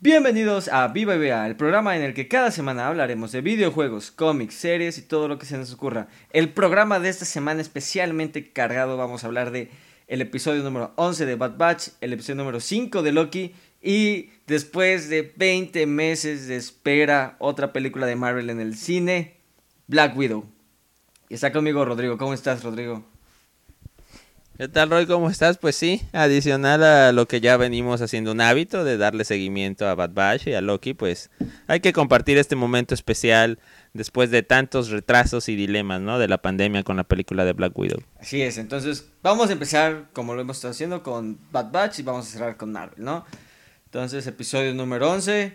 Bienvenidos a Viva y Vea, el programa en el que cada semana hablaremos de videojuegos, cómics, series y todo lo que se nos ocurra. El programa de esta semana especialmente cargado, vamos a hablar de el episodio número 11 de Bad Batch, el episodio número 5 de Loki y después de 20 meses de espera, otra película de Marvel en el cine, Black Widow. Y está conmigo Rodrigo, ¿cómo estás Rodrigo? ¿Qué tal, Roy? ¿Cómo estás? Pues sí, adicional a lo que ya venimos haciendo un hábito de darle seguimiento a Bad Batch y a Loki, pues hay que compartir este momento especial después de tantos retrasos y dilemas, ¿no? De la pandemia con la película de Black Widow. Así es, entonces vamos a empezar como lo hemos estado haciendo con Bad Batch y vamos a cerrar con Marvel, ¿no? Entonces, episodio número 11.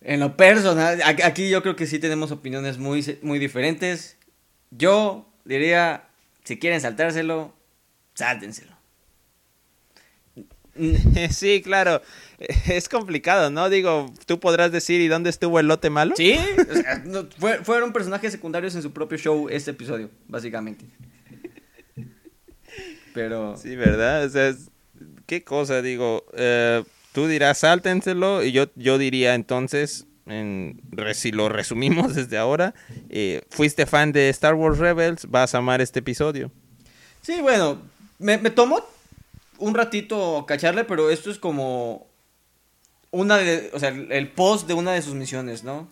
En lo personal, aquí yo creo que sí tenemos opiniones muy, muy diferentes. Yo diría, si quieren saltárselo, sáltenselo. Sí, claro. Es complicado, ¿no? Digo, tú podrás decir, ¿y dónde estuvo el lote malo? Sí, fueron personajes secundarios en su propio show este episodio, básicamente. Pero... Sí, ¿verdad? O sea, qué cosa, digo. Eh, tú dirás, sáltenselo, y yo, yo diría entonces, en, si lo resumimos desde ahora, eh, fuiste fan de Star Wars Rebels, vas a amar este episodio. Sí, bueno, me, me tomó un ratito cacharle, pero esto es como una de, o sea, el post de una de sus misiones, ¿no?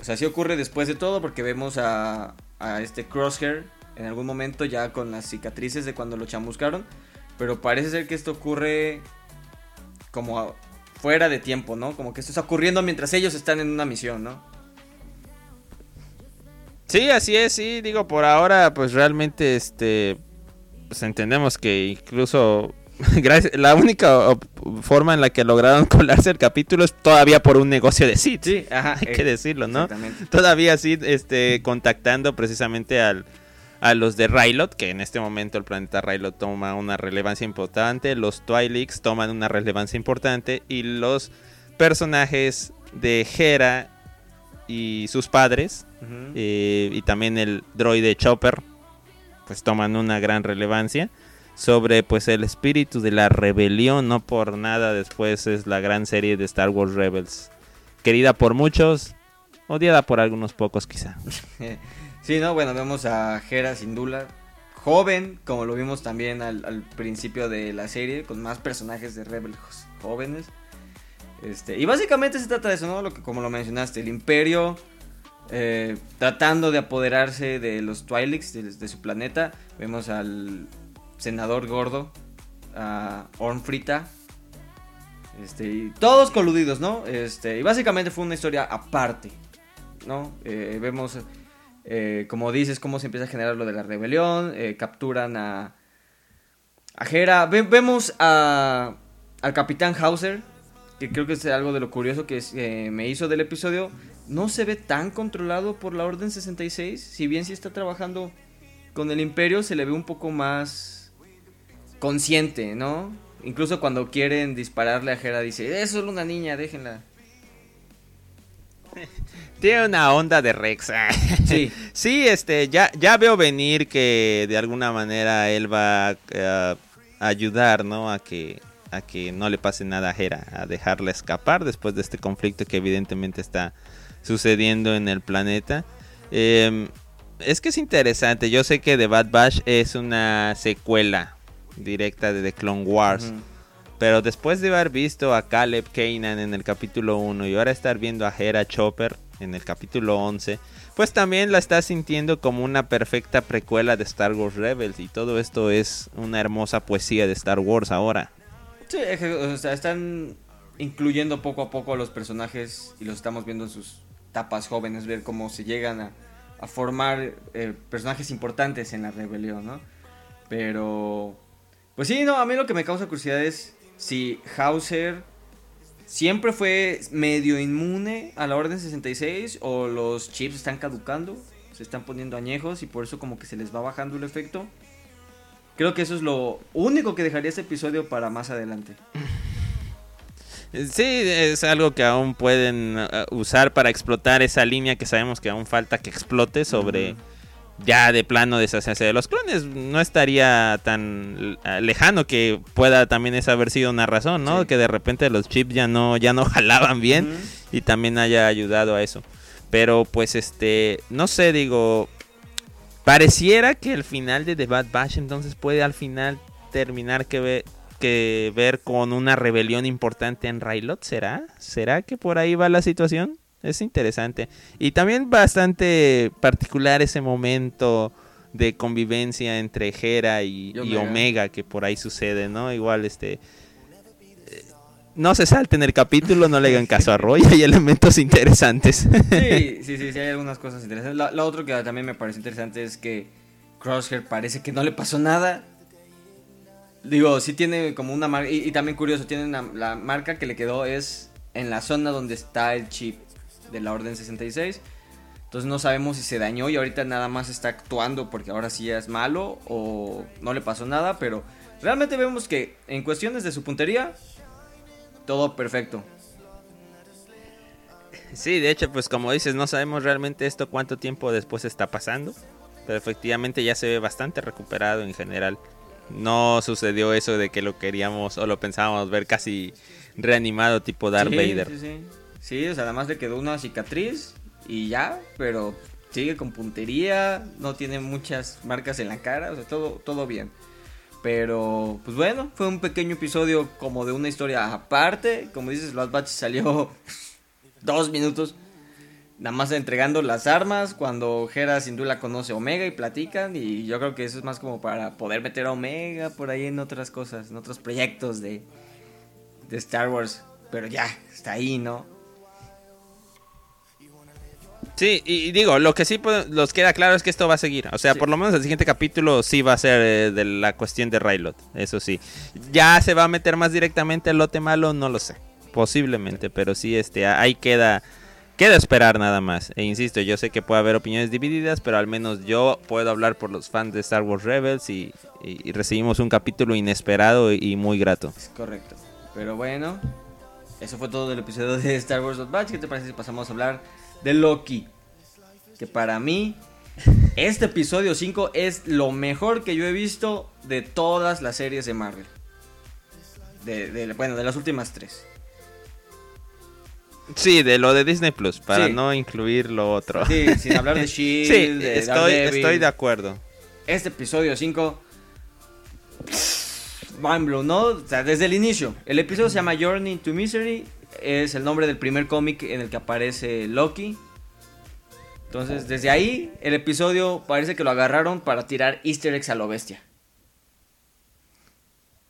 O sea, sí ocurre después de todo porque vemos a, a este Crosshair en algún momento ya con las cicatrices de cuando lo chamuscaron, pero parece ser que esto ocurre como fuera de tiempo, ¿no? Como que esto está ocurriendo mientras ellos están en una misión, ¿no? Sí, así es, sí, digo, por ahora pues realmente este pues entendemos que incluso la única forma en la que lograron colarse el capítulo es todavía por un negocio de Sid. Sí, ajá, hay que eh, decirlo, ¿no? Todavía Sid este, contactando precisamente al, a los de Rylot, que en este momento el planeta Rylot toma una relevancia importante, los Twi'leks toman una relevancia importante y los personajes de Hera y sus padres eh, y también el droide Chopper pues toman una gran relevancia sobre pues el espíritu de la rebelión, no por nada después es la gran serie de Star Wars Rebels, querida por muchos, odiada por algunos pocos quizá. sí, no, bueno, vemos a Hera Syndulla, joven, como lo vimos también al, principio de la serie, con más personajes de Rebels jóvenes. Este, y básicamente se trata de eso, ¿no? Lo que, como lo mencionaste, el imperio eh, tratando de apoderarse de los Twi'leks, de, su planeta. Vemos al senador gordo, a Ornfrita. Este, y todos coludidos, ¿no? Este, y básicamente fue una historia aparte, ¿no? Eh, vemos, eh, como dices, cómo se empieza a generar lo de la rebelión. capturan a, a Hera. vemos a, al capitán Hauser, que creo que es algo de lo curioso que me hizo del episodio no se ve tan controlado por la Orden 66. Si bien sí está trabajando con el Imperio, se le ve un poco más consciente, ¿no? Incluso cuando quieren dispararle a Hera, dice: Es solo una niña, déjenla. Tiene una onda de Rex. sí. sí, este, ya, ya veo venir que de alguna manera él va a ayudar, ¿no? A que, a que no le pase nada a Hera, a dejarla escapar después de este conflicto que evidentemente está sucediendo en el planeta. Em, es que es interesante. Yo sé que The Bad Batch es una secuela directa de The Clone Wars. Pero después de haber visto a Caleb Kanan en el capítulo 1 y ahora estar viendo a Hera Chopper en el capítulo 11, pues también la está sintiendo como una perfecta precuela de Star Wars Rebels. Y todo esto es una hermosa poesía de Star Wars ahora. Sí, o sea, están incluyendo poco a poco a los personajes y los estamos viendo en sus tapas jóvenes, ver cómo se llegan a, formar eh, personajes importantes en la rebelión, ¿no? Pero, pues sí, no, a mí lo que me causa curiosidad es si Hauser siempre fue medio inmune a la Orden 66 o los chips están caducando, se están poniendo añejos y por eso como que se les va bajando el efecto. Creo que eso es lo único que dejaría este episodio para más adelante. Sí, es algo que aún pueden uh, usar para explotar esa línea que sabemos que aún falta que explote sobre ya de plano deshacerse de los clones. No estaría tan lejano que pueda también esa haber sido una razón, ¿no? Que de repente los chips ya no, ya no jalaban bien y también haya ayudado a eso. Pero pues este, no sé, digo, pareciera que el final de The Bad Batch entonces puede al final terminar que ver, que ver con una rebelión importante en Railot, ¿será? ¿Será que por ahí va la situación? Es interesante. Y también bastante particular ese momento de convivencia entre Hera y, Omega. que por ahí sucede, ¿no? Igual este eh, no se salten el capítulo, no le hagan caso a Roy, hay elementos interesantes. Sí, sí, sí, sí, hay algunas cosas interesantes. Lo, otro que también me parece interesante es que Crosshair parece que no le pasó nada. Digo, sí tiene como una marca, y, también curioso, tiene la marca que le quedó es en la zona donde está el chip de la Orden 66. Entonces no sabemos si se dañó y ahorita nada más está actuando porque ahora sí es malo o no le pasó nada, pero realmente vemos que en cuestiones de su puntería, todo perfecto. Sí, de hecho, pues como dices, no sabemos realmente esto cuánto tiempo después está pasando, pero efectivamente ya se ve bastante recuperado en general. No sucedió eso de que lo queríamos o lo pensábamos ver casi reanimado tipo Darth Vader. Sí, sí. Sí, o sea, además le quedó una cicatriz y ya, pero sigue con puntería, no tiene muchas marcas en la cara, o sea, todo, todo bien. Pero, pues bueno, fue un pequeño episodio como de una historia aparte. Como dices, Bad Batch salió dos minutos. Nada más entregando las armas cuando Hera sin duda conoce a Omega y platican. Y yo creo que eso es más como para poder meter a Omega por ahí en otras cosas, en otros proyectos de, de Star Wars. Pero ya, está ahí, ¿no? Sí, y, digo, lo que sí nos queda claro es que esto va a seguir. O sea, por lo menos el siguiente capítulo sí va a ser eh, de la cuestión de Railot. Eso sí. Ya se va a meter más directamente el lote malo, no lo sé. Posiblemente, pero sí, este, ahí queda. Queda esperar nada más. E insisto, yo sé que puede haber opiniones divididas, pero al menos yo puedo hablar por los fans de Star Wars Rebels y, recibimos un capítulo inesperado y, muy grato. Es correcto. Pero bueno, eso fue todo del episodio de Star Wars Batch. ¿Qué te parece si pasamos a hablar de Loki. Que para mí, este episodio 5 es lo mejor que yo he visto de todas las series de Marvel. De, bueno, de las últimas tres. Sí, de lo de Disney Plus, para no incluir lo otro. Sí, sin hablar de Shield. sí, estoy, estoy de acuerdo. Este episodio 5. Mind blown, ¿no? O sea, desde el inicio. El episodio se llama Journey to Misery es el nombre del primer cómic en el que aparece Loki. Entonces, desde ahí, el episodio parece que lo agarraron para tirar easter eggs a lo bestia.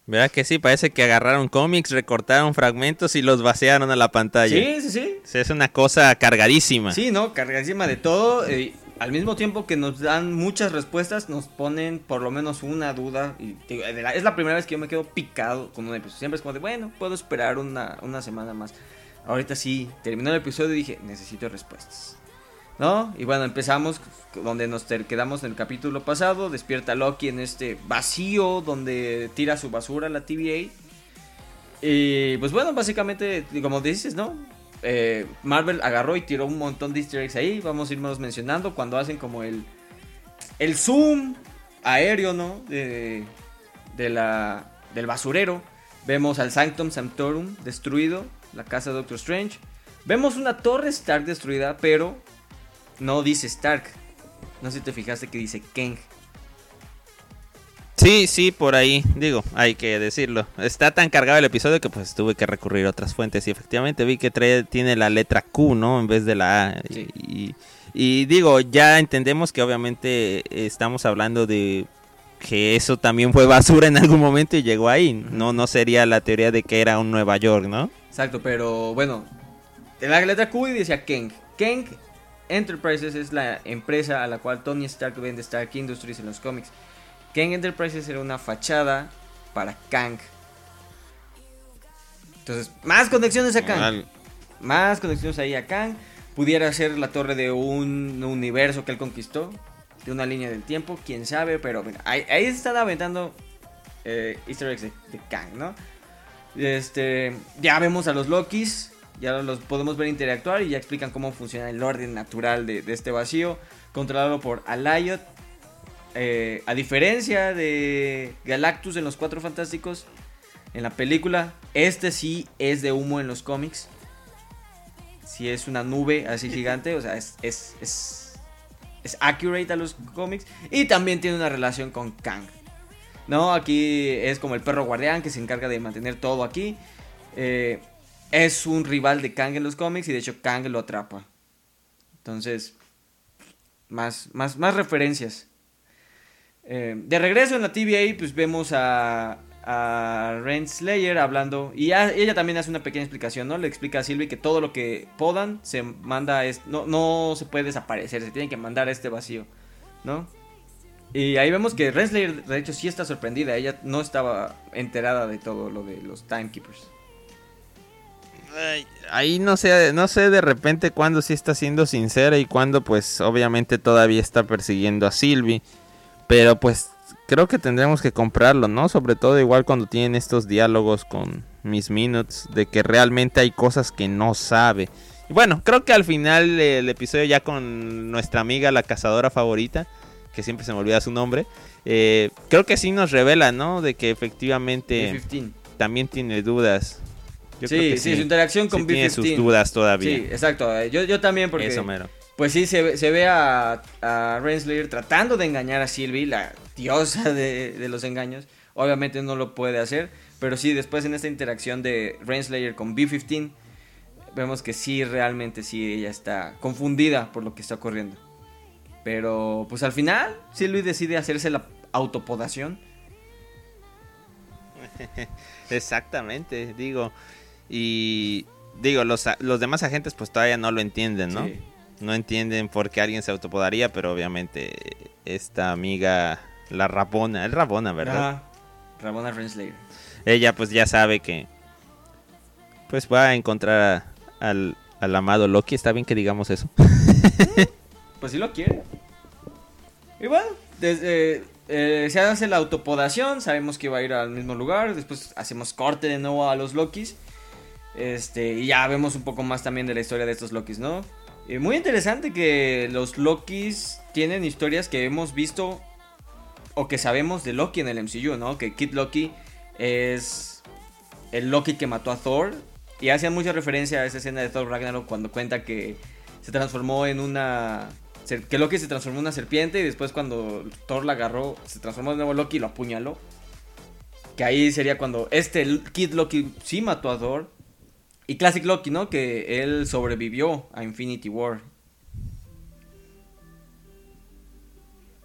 ¿Verdad que sí? Parece que agarraron cómics, recortaron fragmentos y los vaciaron a la pantalla. Sí, sí, sí. Es una cosa cargadísima. Sí, ¿no? Cargadísima de todo. Eh, al mismo tiempo que nos dan muchas respuestas, nos ponen por lo menos una duda. Y es la primera vez que yo me quedo picado con un episodio. Siempre es como de, bueno, puedo esperar una, semana más. Ahorita sí, terminó el episodio y dije, necesito respuestas. ¿No? Y bueno, empezamos donde nos quedamos en el capítulo pasado. Despierta Loki en este vacío donde tira su basura la TVA. Y pues bueno, básicamente, como dices, ¿no? Eh, Marvel agarró y tiró un montón de easter eggs ahí. Vamos a irnos mencionando cuando hacen como el, el zoom aéreo, ¿no? De, la, del basurero. Vemos al Sanctum Sanctorum destruido, la casa de Doctor Strange. Vemos una torre Stark destruida, pero no dice Stark. No sé si te fijaste que dice Kang. Sí, sí, por ahí, digo, hay que decirlo. Está tan cargado el episodio que pues tuve que recurrir a otras fuentes y efectivamente vi que trae, tiene la letra Q, ¿no? En vez de la A. Y, digo, ya entendemos que obviamente estamos hablando de que eso también fue basura en algún momento y llegó ahí. No, no sería la teoría de que era un Nueva York, ¿no? Exacto, pero bueno, en la letra Q y decía Kang. Kang Enterprises es la empresa a la cual Tony Stark vende Stark Industries en los cómics. Kang Enterprises era una fachada para Kang. Entonces, más conexiones a Kang. Más conexiones ahí a Kang. Pudiera ser la torre de un universo que él conquistó. De una línea del tiempo. Quién sabe. Pero mira, ahí, ahí están aventando eh, easter eggs de, Kang, ¿no? Este, ya vemos a los Lokis. Ya los podemos ver interactuar y ya explican cómo funciona el orden natural de, este vacío, controlado por Alayot. Eh, a diferencia de Galactus en los Cuatro Fantásticos, en la película, este sí es de humo en los cómics. Sí es una nube así gigante, o sea, es, es, es, es accurate a los cómics. Y también tiene una relación con Kang. No, aquí es como el perro guardián que se encarga de mantener todo aquí. Eh, es un rival de Kang en los cómics y de hecho Kang lo atrapa. Entonces, más, más, más referencias. Eh, de regreso en la TVA, pues vemos a, Renslayer hablando. Y ella también hace una pequeña explicación, ¿no? Le explica a Sylvie que todo lo que podan se manda. A no, no se puede desaparecer, se tiene que mandar a este vacío, ¿no? Y ahí vemos que Renslayer, de hecho, sí está sorprendida. Ella no estaba enterada de todo lo de los Timekeepers. Ahí no sé, no sé de repente cuándo sí está siendo sincera y cuándo pues obviamente todavía está persiguiendo a Sylvie. Pero pues creo que tendremos que comprarlo, ¿no? Sobre todo igual cuando tienen estos diálogos con Miss Minutes, de que realmente hay cosas que no sabe. Y bueno, creo que al final el episodio ya con nuestra amiga la cazadora favorita, que siempre se me olvida su nombre, eh, creo que sí nos revela, ¿no? De que efectivamente también tiene dudas. Sí, sí, su interacción con B-15. Tiene sus dudas todavía. Sí, exacto. Yo, yo también porque... Eso mero. Pues sí, se, se ve a, a Renslayer tratando de engañar a Sylvie, la diosa de, los engaños. Obviamente no lo puede hacer, pero sí, después en esta interacción de Renslayer con B-15, vemos que sí, realmente sí, ella está confundida por lo que está ocurriendo. Pero pues al final, Sylvie decide hacerse la autopodación. Exactamente, digo. Y digo, los, los demás agentes pues todavía no lo entienden, ¿no? no entienden por qué alguien se autopodaría, pero obviamente esta amiga, la Rabona, es Rabona, ¿verdad? Rabona Renslayer. Ella pues ya sabe que pues va a encontrar al, amado Loki, está bien que digamos eso. pues si lo quiere. Y bueno, desde, eh, se hace la autopodación, sabemos que va a ir al mismo lugar, después hacemos corte de nuevo a los Lokis. Este, y ya vemos un poco más también de la historia de estos Lokis, ¿no? Muy interesante que los Lokis tienen historias que hemos visto o que sabemos de Loki en el MCU, ¿no? Que Kid Loki es el Loki que mató a Thor. Y hacían mucha referencia a esa escena de Thor Ragnarok cuando cuenta que se transformó en una. Que Loki se transformó en una serpiente y después cuando Thor la agarró, se transformó de nuevo Loki y lo apuñaló. Que ahí sería cuando este Kid Loki sí mató a Thor. Y Classic Loki, ¿no? Que él sobrevivió a Infinity War.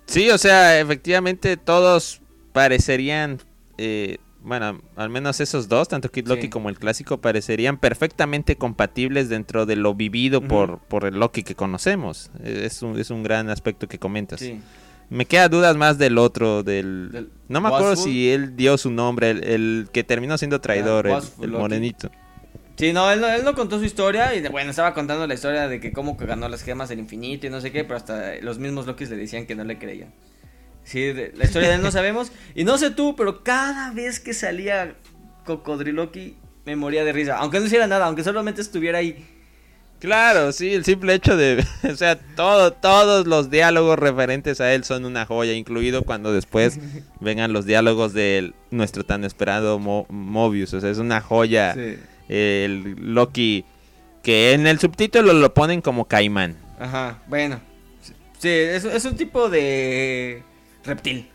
Sí, o sea, efectivamente todos parecerían, eh, bueno, al menos esos dos, tanto Kid Loki como el clásico, parecerían perfectamente compatibles dentro de lo vivido por, por el Loki que conocemos. Es un, es un gran aspecto que comentas. Me queda dudas más del otro, del... no me acuerdo si él dio su nombre, el, que terminó siendo traidor, el, morenito. Sí, no él, no, contó su historia y bueno, estaba contando la historia de que cómo ganó las gemas del infinito y no sé qué, pero hasta los mismos Lokis le decían que no le creían. Sí, la historia de él no sabemos. Y no sé tú, pero cada vez que salía Cocodriloqui me moría de risa. Aunque no hiciera nada, aunque solamente estuviera ahí. Claro, sí, el simple hecho de, o sea, todo, todos los diálogos referentes a él son una joya, incluido cuando después vengan los diálogos de nuestro tan esperado Mobius, o sea, es una joya. Sí el Loki, que en el subtítulo lo ponen como caimán. Ajá, bueno. Sí, es, un tipo de reptil.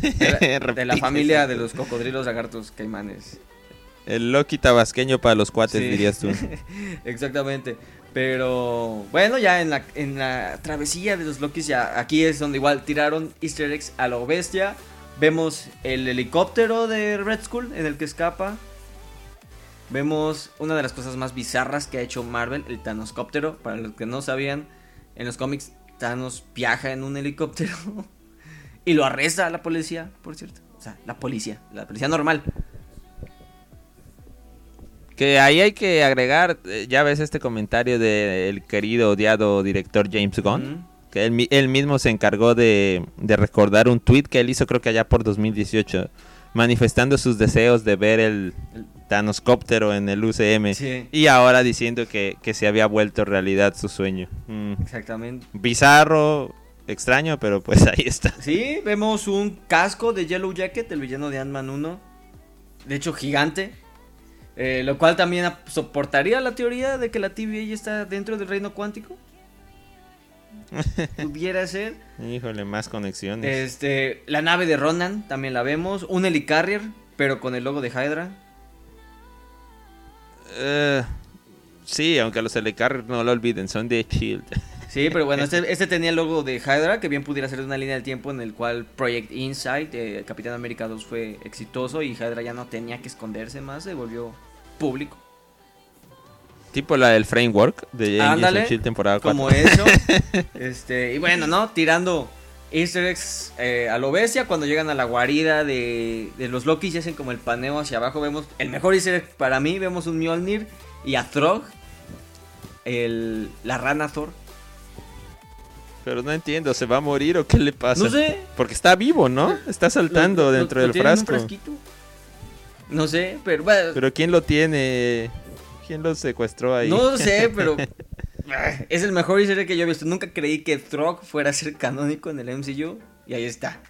De la, familia de los cocodrilos, lagartos, caimanes. El Loki tabasqueño para los cuates, dirías tú. Exactamente. Pero bueno, ya en la, en la travesía de los Lokis, ya aquí es donde igual tiraron easter eggs a lo bestia. Vemos el helicóptero de Red Skull en el que escapa. Vemos una de las cosas más bizarras que ha hecho Marvel, el Thanoscóptero. Para los que no sabían, en los cómics Thanos viaja en un helicóptero y lo arresta a la policía, por cierto. O sea, la policía, la policía normal. Que ahí hay que agregar, eh, ya ves este comentario del querido odiado director James Gunn. Que él, mismo se encargó de, recordar un tweet que él hizo creo que allá por 2018 manifestando sus deseos de ver el, Cóptero en el UCM. Sí. Y ahora diciendo que, que se había vuelto realidad su sueño. Mm, Exactamente. bizarro, extraño, pero pues ahí está. Sí, vemos un casco de Yellow Jacket, el villano de Ant-Man 1. De hecho, gigante. Eh, lo cual también soportaría la teoría de que la TVA está dentro del reino cuántico. Pudiera ser. Híjole, más conexiones. Este, la nave de Ronan también la vemos. Un helicarrier, pero con el logo de Hydra. Eh, sí, aunque los Helicarriers no lo olviden, son de Shield. Sí, pero bueno, este, este tenía el logo de Hydra, que bien pudiera ser de una línea del tiempo en el cual Project Insight, eh, Capitán América 2 fue exitoso y Hydra ya no tenía que esconderse más, se volvió público. tipo la del framework de Ándale, Shield temporada 4. Como eso. este, y bueno, ¿no? Tirando easter eggs eh, a lo bestia cuando llegan a la guarida de, de los Loki y hacen como el paneo hacia abajo. Vemos el mejor easter egg para mí, vemos un Mjolnir y a Throg, el, la rana Thor. Pero no entiendo, ¿se va a morir o qué le pasa? No sé. Porque está vivo, ¿no? Está saltando Lo- dentro lo del un frasco. No sé, pero bueno, Pero ¿quién lo tiene? ¿Quién lo secuestró ahí? no sé, pero es el mejor easter que yo he visto. Nunca creí que Throg fuera a ser canónico en el MCU y ahí está.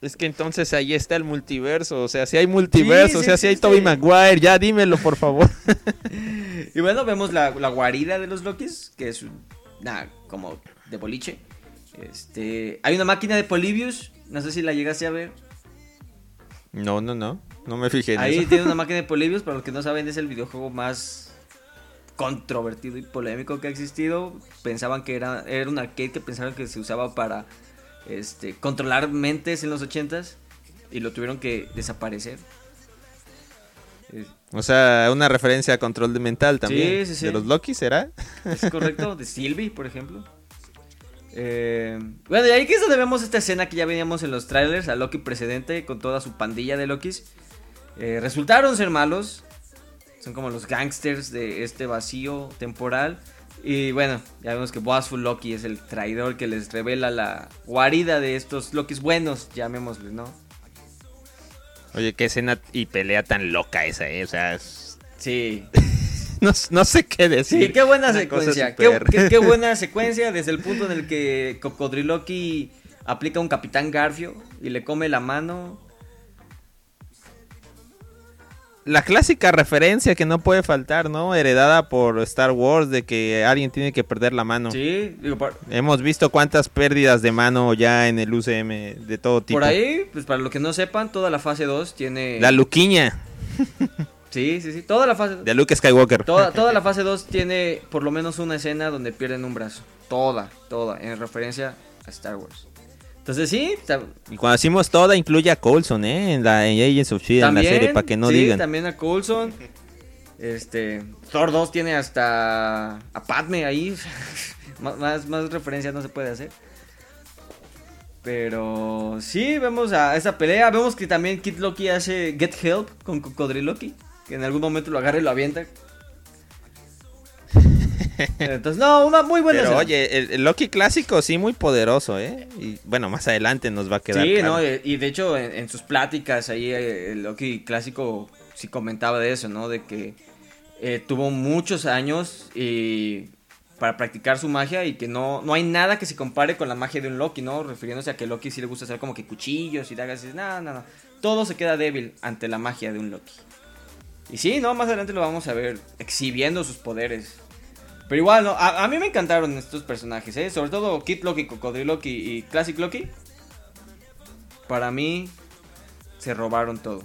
Es que entonces ahí está el multiverso. O sea, si hay multiverso, Sí, o sí sea, si hay. Toby Maguire, ya dímelo, por favor. Y bueno, vemos la, la guarida de los Lokis, que es una como de boliche. Este, hay una máquina de Polybius, no sé si la llegaste a ver. no, no, no. No me fijé en Ahí eso. tiene una máquina de Polybius, para los que no saben, es el videojuego más controvertido y polémico que ha existido. Pensaban que era, era un arcade que pensaban que se usaba para este, controlar mentes en los ochentas y lo tuvieron que desaparecer. Es- O sea, una referencia a control de mental también. Sí, sí, sí. ¿De los Loki será? Es correcto, de Sylvie, por ejemplo. Eh, bueno, y ahí que es donde vemos esta escena que ya veníamos en los trailers, a Loki precedente con toda su pandilla de Lokis. Eh, resultaron ser malos. Son como los gangsters de este vacío temporal. Y bueno, ya vemos que Boasful Loki es el traidor que les revela la guarida de estos Lokis buenos, llamémosles, ¿no? Oye, qué escena y pelea tan loca esa, ¿eh? O sea, es- Sí. no, no sé qué decir. Sí, qué buena Una secuencia. Qué- qué buena secuencia desde el punto en el que Cocodriloqui aplica un Capitán Garfio y le come la mano. La clásica referencia que no puede faltar, ¿no? Heredada por Star Wars de que alguien tiene que perder la mano. Sí, digo, por, Hemos visto cuántas pérdidas de mano ya en el UCM de todo tipo. por ahí, pues para los que no sepan, toda la fase 2 tiene... La Luquiña Sí, sí, sí, toda la fase... de Luke Skywalker. Toda, toda la fase 2 tiene por lo menos una escena donde pierden un brazo. Toda, toda, en referencia a Star Wars. Entonces sí, Y cuando decimos toda, incluye a Coulson, ¿eh? En la en Agents of Shield, en la serie, para que no sí, digan. también a Coulson. Este, Thor 2 tiene hasta a Padme ahí. más, más, más referencia no se puede hacer. Pero sí, vemos a esa pelea. Vemos que también Kid Loki hace Get Help con Cocodriloqui. Que en algún momento lo agarra y lo avienta. Entonces, no, una muy buena Pero escena. oye, el, el Loki clásico sí muy poderoso, ¿eh? Y bueno, más adelante nos va a quedar Sí, claro. no, y de hecho en, en sus pláticas ahí eh, el Loki clásico sí comentaba de eso, ¿no? De que eh, tuvo muchos años y para practicar su magia y que no, no hay nada que se compare con la magia de un Loki, ¿no? Refiriéndose a que Loki sí le gusta hacer como que cuchillos y dagas y no, no. Todo se queda débil ante la magia de un Loki. Y sí, no, más adelante lo vamos a ver exhibiendo sus poderes. Pero igual, no, a, a mí me encantaron estos personajes, ¿eh? Sobre todo Kid Loki, Cocodrilo Loki y Classic Loki. Para mí, se robaron todo.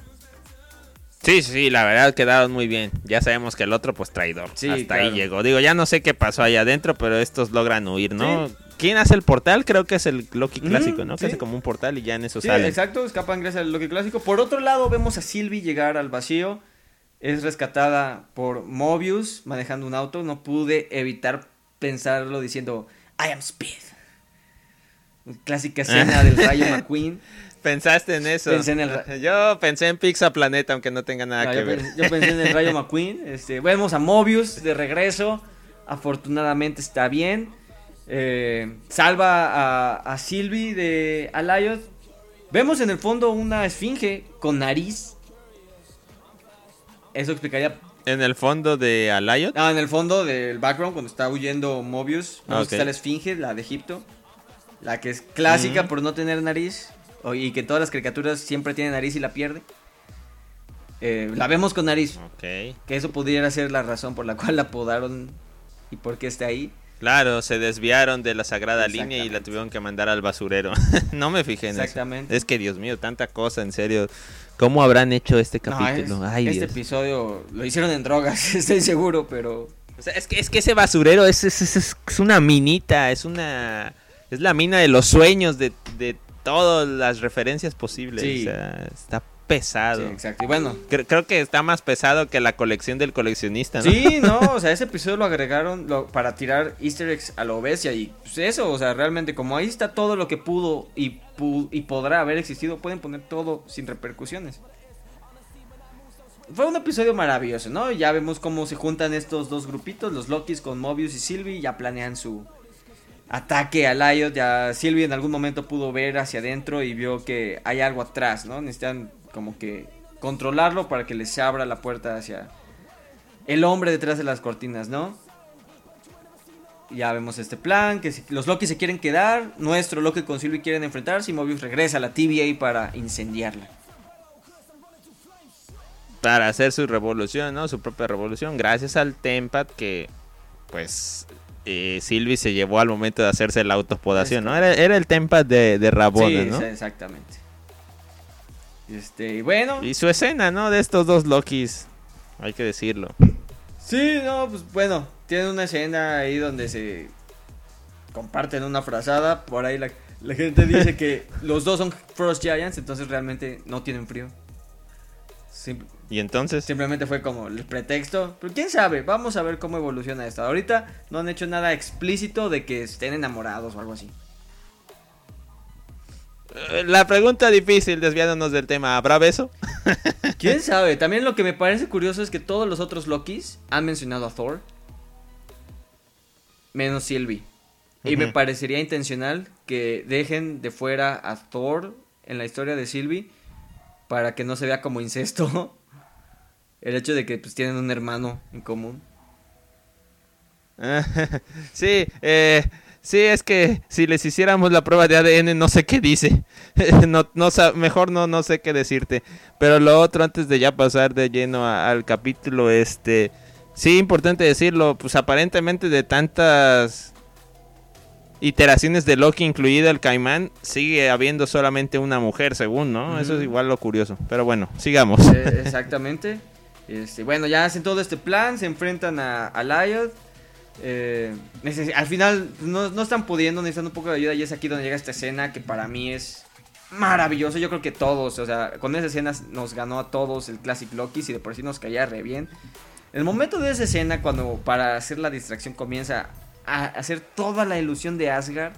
Sí, sí, la verdad quedaron muy bien. Ya sabemos que el otro, pues traidor. Sí, Hasta claro. ahí llegó. Digo, ya no sé qué pasó ahí adentro, pero estos logran huir, ¿no? Sí. ¿Quién hace el portal? Creo que es el Loki clásico, ¿no? sí. Que hace como un portal y ya en eso Sí, salen. exacto, escapan gracias al Loki clásico. Por otro lado, vemos a Sylvie llegar al vacío. Es rescatada por Mobius manejando un auto. No pude evitar pensarlo diciendo, I am Speed. Clásica escena del Rayo McQueen. Pensaste en eso. Pensé en el ra- Yo pensé en Pizza Planeta, aunque no tenga nada No, que yo, ver. pensé, yo pensé en el Rayo McQueen. Este, vemos a Mobius de regreso. Afortunadamente está bien. Eh, salva a, a Sylvie de Alayot. Vemos en el fondo una esfinge con nariz. Eso explicaría. En el fondo de Alayot. No, en el fondo del background, cuando está huyendo Mobius, vemos Ok. que está la Esfinge, la de Egipto. La que es clásica Ujú. por no tener nariz. Y que todas las caricaturas siempre tienen nariz y la pierde. Eh, la vemos con nariz. Ok. Que eso pudiera ser la razón por la cual la apodaron y por qué está ahí. Claro, se desviaron de la sagrada línea y la tuvieron que mandar al basurero. no me fijé en eso. Exactamente. Es que, Dios mío, tanta cosa, en serio. ¿Cómo habrán hecho este No, capítulo? es- Ay, este Dios. episodio lo hicieron en drogas, estoy seguro, pero O sea, es que, es que ese basurero es, es, es- es una minita, es una... Es la mina de los sueños de, de todas las referencias posibles. Sí. O sea, está pesado. sí, exacto. Y bueno, Cre- Creo que está más pesado que la colección del coleccionista, ¿no? sí, no, o sea, ese episodio lo agregaron lo- para tirar easter eggs a lo bestia y pues eso, o sea, realmente como ahí está todo lo que pudo y, pu- y podrá haber existido, pueden poner todo sin repercusiones. Fue un episodio maravilloso, ¿no? Ya vemos cómo se juntan estos dos grupitos, los Lokis con Mobius y Sylvie, ya planean su ataque a Lyot, ya Sylvie en algún momento pudo ver hacia adentro y vio que hay algo atrás, ¿no? Necesitan como que controlarlo para que les abra la puerta hacia el hombre detrás de las cortinas, ¿no? Ya vemos este plan, que si- los Loki se quieren quedar, nuestro Loki con Sylvie quieren enfrentarse y Mobius regresa a la TVA para incendiarla. Para hacer su revolución, ¿no? Su propia revolución. Gracias al Tempat que, pues, eh, Sylvie se llevó al momento de hacerse la autopodación, ¿no? Era, era el Tempat de, de sí, ¿no? exactamente. Este, y bueno, Y su escena, ¿no? De estos dos Lokis. Hay que decirlo. sí, no, pues bueno, tienen una escena ahí donde se comparten una frazada, por ahí la, la gente dice que los dos son Frost Giants, entonces realmente no tienen frío. Y entonces, Simplemente fue como el pretexto. Pero quién sabe, vamos a ver cómo evoluciona esto. Ahorita no han hecho nada explícito de que estén enamorados o algo así. La pregunta difícil, desviándonos del tema, ¿habrá beso? ¿Quién sabe? También lo que me parece curioso es que todos los otros Lokis han mencionado a Thor. Menos Sylvie. Y me parecería intencional que dejen de fuera a Thor en la historia de Sylvie. Para que no se vea como incesto. El hecho de que pues tienen un hermano en común. sí, eh, sí, es que si les hiciéramos la prueba de ADN no sé qué dice. no, no mejor no, no sé qué decirte. Pero lo otro, antes de ya pasar de lleno a- al capítulo, este, sí, importante decirlo, pues aparentemente de tantas iteraciones de Loki, incluida el Caimán, sigue habiendo solamente una mujer, según, ¿no? Eso es igual lo curioso. Pero bueno, sigamos. Eh, exactamente. Este, bueno, ya hacen todo este plan, se enfrentan a, a Lyot. Eh, al final no, no están pudiendo, necesitan un poco de ayuda y es aquí donde llega esta escena que para mí es maravilloso. Yo creo que todos, o sea, con esa escena nos ganó a todos el Classic Loki, si de por sí nos caía re bien. El momento de esa escena, cuando para hacer la distracción comienza a hacer toda la ilusión de Asgard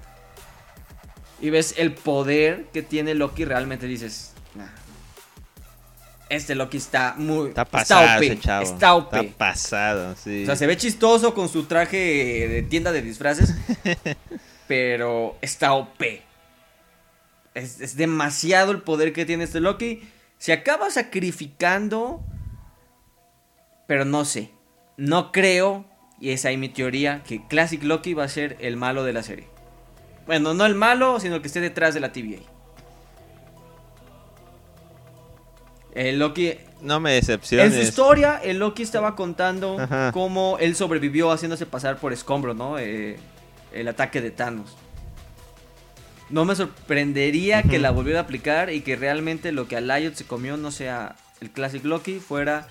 y ves el poder que tiene Loki, realmente dices, "Nah, este Loki está muy. Está pasado OP, ese chavo. Está OP. Está pasado, sí. O sea, se ve chistoso con su traje de tienda de disfraces. pero está OP. Es, es demasiado el poder que tiene este Loki. Se acaba sacrificando. Pero no sé. No creo. Y es ahí mi teoría. Que Classic Loki va a ser el malo de la serie. Bueno, no el malo, sino el que esté detrás de la TVA. El Loki No me en decepciones. su historia, el Loki estaba contando Ajá. cómo él sobrevivió haciéndose pasar por escombro, ¿no? Eh, el ataque de Thanos. No me sorprendería que la volviera a aplicar y que realmente lo que a Lyot se comió no sea el Classic Loki, fuera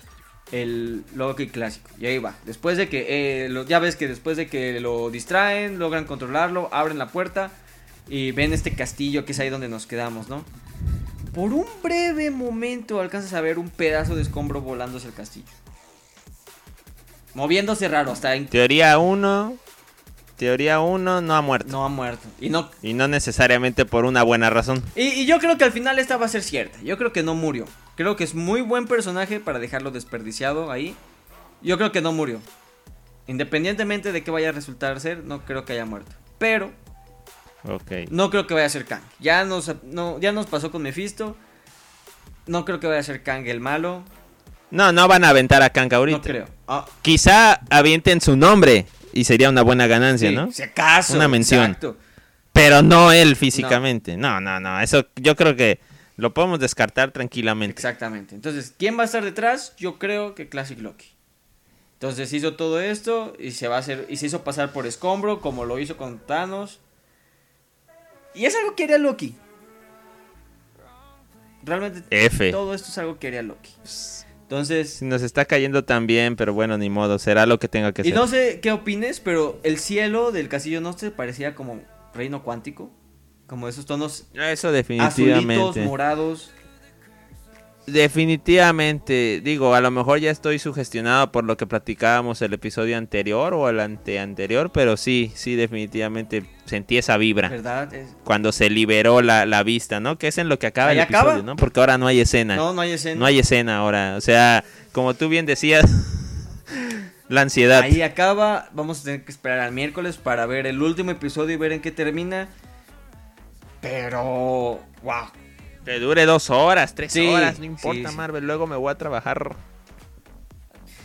el Loki clásico. Y ahí va. Después de que, eh, lo- ya ves que después de que lo distraen, logran controlarlo, abren la puerta y ven este castillo que es ahí donde nos quedamos, ¿no? Por un breve momento alcanzas a ver un pedazo de escombro volando hacia el castillo. Moviéndose raro, hasta en... Teoría 1. Teoría 1 no ha muerto. No ha muerto. Y, no... Y no necesariamente por una buena razón. Y, y yo creo que al final esta va a ser cierta. Yo creo que no murió. Creo que es muy buen personaje para dejarlo desperdiciado ahí. Yo creo que no murió. Independientemente de que vaya a resultar ser, no creo que haya muerto. Pero No creo que vaya a ser Kang. Ya nos, no, ya nos pasó con Mephisto. No creo que vaya a ser Kang el malo. No, no van a aventar a Kang ahorita. No creo. Ah, Quizá avienten su nombre y sería una buena ganancia, sí, ¿no? Si acaso. Una mención. exacto. Pero no él físicamente. No, no, no. Eso yo creo que lo podemos descartar tranquilamente. Exactamente. Entonces, ¿quién va a estar detrás? Yo creo que Classic Loki. Entonces hizo todo esto y se va a hacer y se hizo pasar por escombro como lo hizo con Thanos. Y es algo que haría Loki. Realmente F. todo esto es algo que haría Loki. Entonces, Si nos está cayendo tan bien, pero bueno, ni modo. Será lo que tenga que y ser. no sé qué opines, pero el cielo del castillo no te parecía como reino cuántico, como esos tonos Eso azulitos, definitivamente. morados. Definitivamente, digo, a lo mejor ya estoy sugestionado por lo que platicábamos el episodio anterior o el anteanterior, pero sí, sí, definitivamente sentí esa vibra ¿Verdad? Es- cuando se liberó la, la vista, ¿no? Que es en lo que acaba el episodio, acaba. ¿no? Porque ahora no hay escena. No, no hay escena. No hay escena ahora. O sea, como tú bien decías, la ansiedad. Ahí acaba. Vamos a tener que esperar al miércoles para ver el último episodio y ver en qué termina. Pero, wow. Que dure dos horas, tres Sí, horas, no importa, sí. Marvel. Luego me voy a trabajar.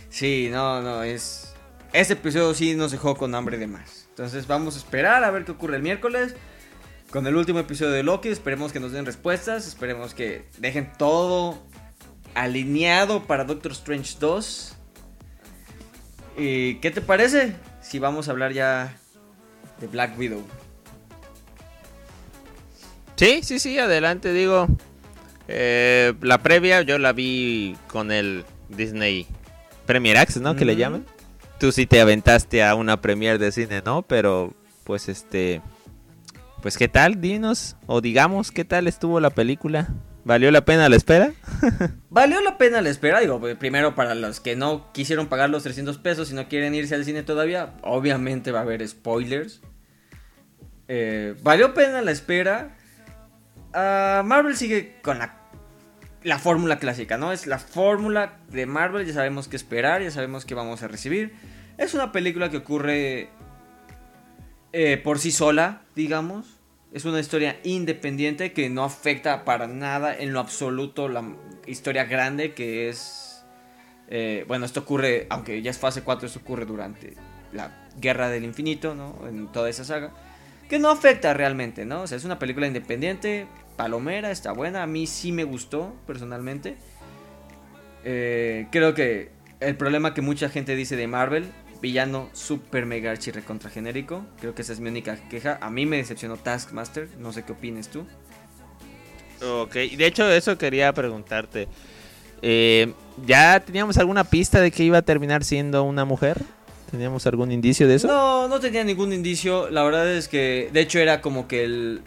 Sí, no, no, es... Este episodio sí nos dejó con hambre de más. Entonces vamos a esperar a ver qué ocurre el miércoles. Con el último episodio de Loki, esperemos que nos den respuestas. Esperemos que dejen todo alineado para Doctor Strange 2. ¿Y qué te parece? Si vamos a hablar ya de Black Widow. Sí, sí, sí, adelante, digo. Eh, la previa yo la vi con el Disney Premier Access, ¿no? Que le llaman. Tú sí te aventaste a una premier de cine, ¿no? Pero, pues este. Pues, ¿qué tal? Dinos. O digamos, ¿qué tal estuvo la película? ¿Valió la pena la espera? Valió la pena la espera, digo, pues, primero para los que no quisieron pagar los 300 pesos y no quieren irse al cine todavía, obviamente va a haber spoilers. Eh, valió pena la espera. Ah, Marvel sigue con la, la fórmula clásica, ¿no? Es la fórmula de Marvel, ya sabemos qué esperar, ya sabemos qué vamos a recibir. Es una película que ocurre eh, por sí sola, digamos. Es una historia independiente que no afecta para nada en lo absoluto la historia grande que es... eh, bueno, esto ocurre, aunque ya es fase 4, esto ocurre durante la Guerra del Infinito, ¿no? En toda esa saga. Que no afecta realmente, ¿no? O sea, es una película independiente, palomera, está buena. A mí sí me gustó, personalmente. Eh, creo que el problema que mucha gente dice de Marvel, villano super mega archi recontra genérico. Creo que esa es mi única queja. A mí me decepcionó Taskmaster. No sé qué opines tú. Ok, de hecho eso quería preguntarte. Eh, ¿Ya teníamos alguna pista de que iba a terminar siendo una mujer? ¿Teníamos algún indicio de eso? No, no tenía ningún indicio. La verdad es que, de hecho, era como que el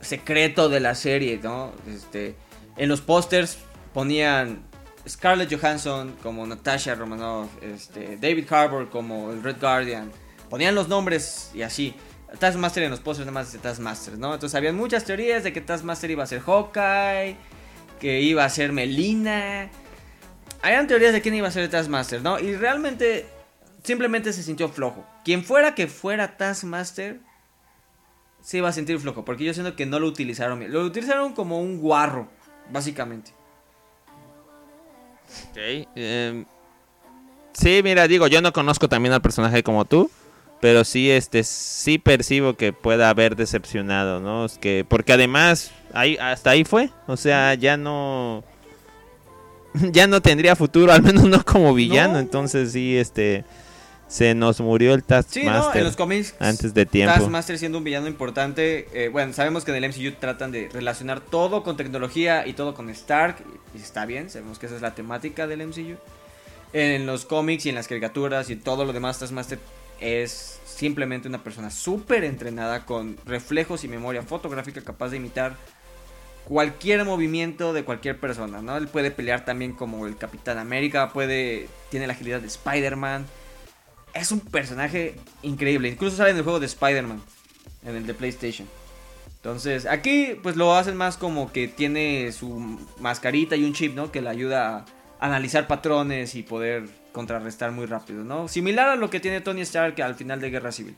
secreto de la serie, ¿no? Este, en los pósters ponían Scarlett Johansson como Natasha Romanoff, este, David Harbour como el Red Guardian. Ponían los nombres y así. Taskmaster en los pósters nada más de Taskmaster, ¿no? Entonces habían muchas teorías de que Taskmaster iba a ser Hawkeye, que iba a ser Melina. Habían teorías de quién iba a ser Taskmaster, ¿no? Y realmente simplemente se sintió flojo. Quien fuera que fuera Taskmaster se iba a sentir flojo, porque yo siento que no lo utilizaron bien. Lo utilizaron como un guarro, básicamente. Ok, em, sí, mira, digo, yo no conozco también al personaje como tú, pero sí, este, sí percibo que pueda haber decepcionado, ¿no? Es que, porque además, ahí, hasta ahí fue, o sea, ya no, ya no tendría futuro, al menos no como villano, No. entonces sí, este, se nos murió el Sí, ¿no? Taskmaster En los cómics, antes de tiempo. Taskmaster siendo un villano importante. eh, bueno, sabemos que en el MCU tratan de relacionar todo con tecnología y todo con Stark. Y, y está bien, sabemos que esa es la temática del MCU. En los cómics y en las caricaturas y todo lo demás, Taskmaster es simplemente una persona súper entrenada con reflejos y memoria fotográfica capaz de imitar cualquier movimiento de cualquier persona, ¿no? Él puede pelear también como el Capitán América, puede tiene la agilidad de Spider-Man. Es un personaje increíble, incluso sale en el juego de Spider-Man, en el de PlayStation. Entonces, aquí pues lo hacen más como que tiene su mascarita y un chip, ¿no? Que le ayuda a analizar patrones y poder contrarrestar muy rápido, ¿no? Similar a lo que tiene Tony Stark al final de Guerra Civil.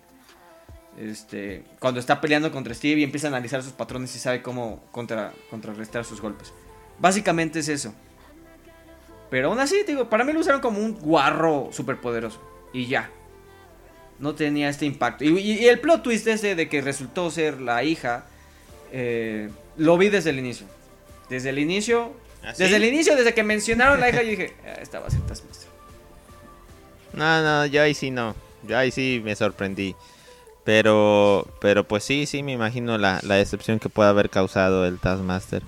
Este, cuando está peleando contra Steve y empieza a analizar sus patrones y sabe cómo contra, contrarrestar sus golpes. Básicamente es eso. Pero aún así, digo, para mí lo usaron como un guarro superpoderoso. Y ya. No tenía este impacto. Y, y- y el plot twist ese de que resultó ser la hija, eh, lo vi desde el inicio. Desde el inicio, ¿Ah, sí? desde el inicio, desde que mencionaron la hija, yo dije, "Ah, esta va a ser Taskmaster. No, no, yo ahí sí no. Yo ahí sí me sorprendí. Pero, pero pues sí, sí, me imagino la, la decepción que puede haber causado el Taskmaster.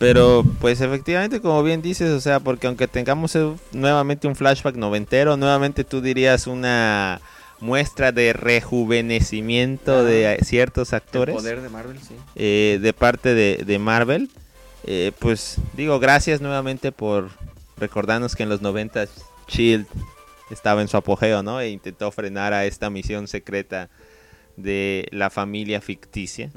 Pero, pues efectivamente, como bien dices, o sea, porque aunque tengamos nuevamente un flashback noventero, nuevamente tú dirías una muestra de rejuvenecimiento de ciertos El actores poder de Marvel, sí. eh, de parte de, de Marvel. Eh, pues digo, gracias nuevamente por recordarnos que en los 90 Shield estaba en su apogeo, ¿no? E intentó frenar a esta misión secreta de la familia ficticia.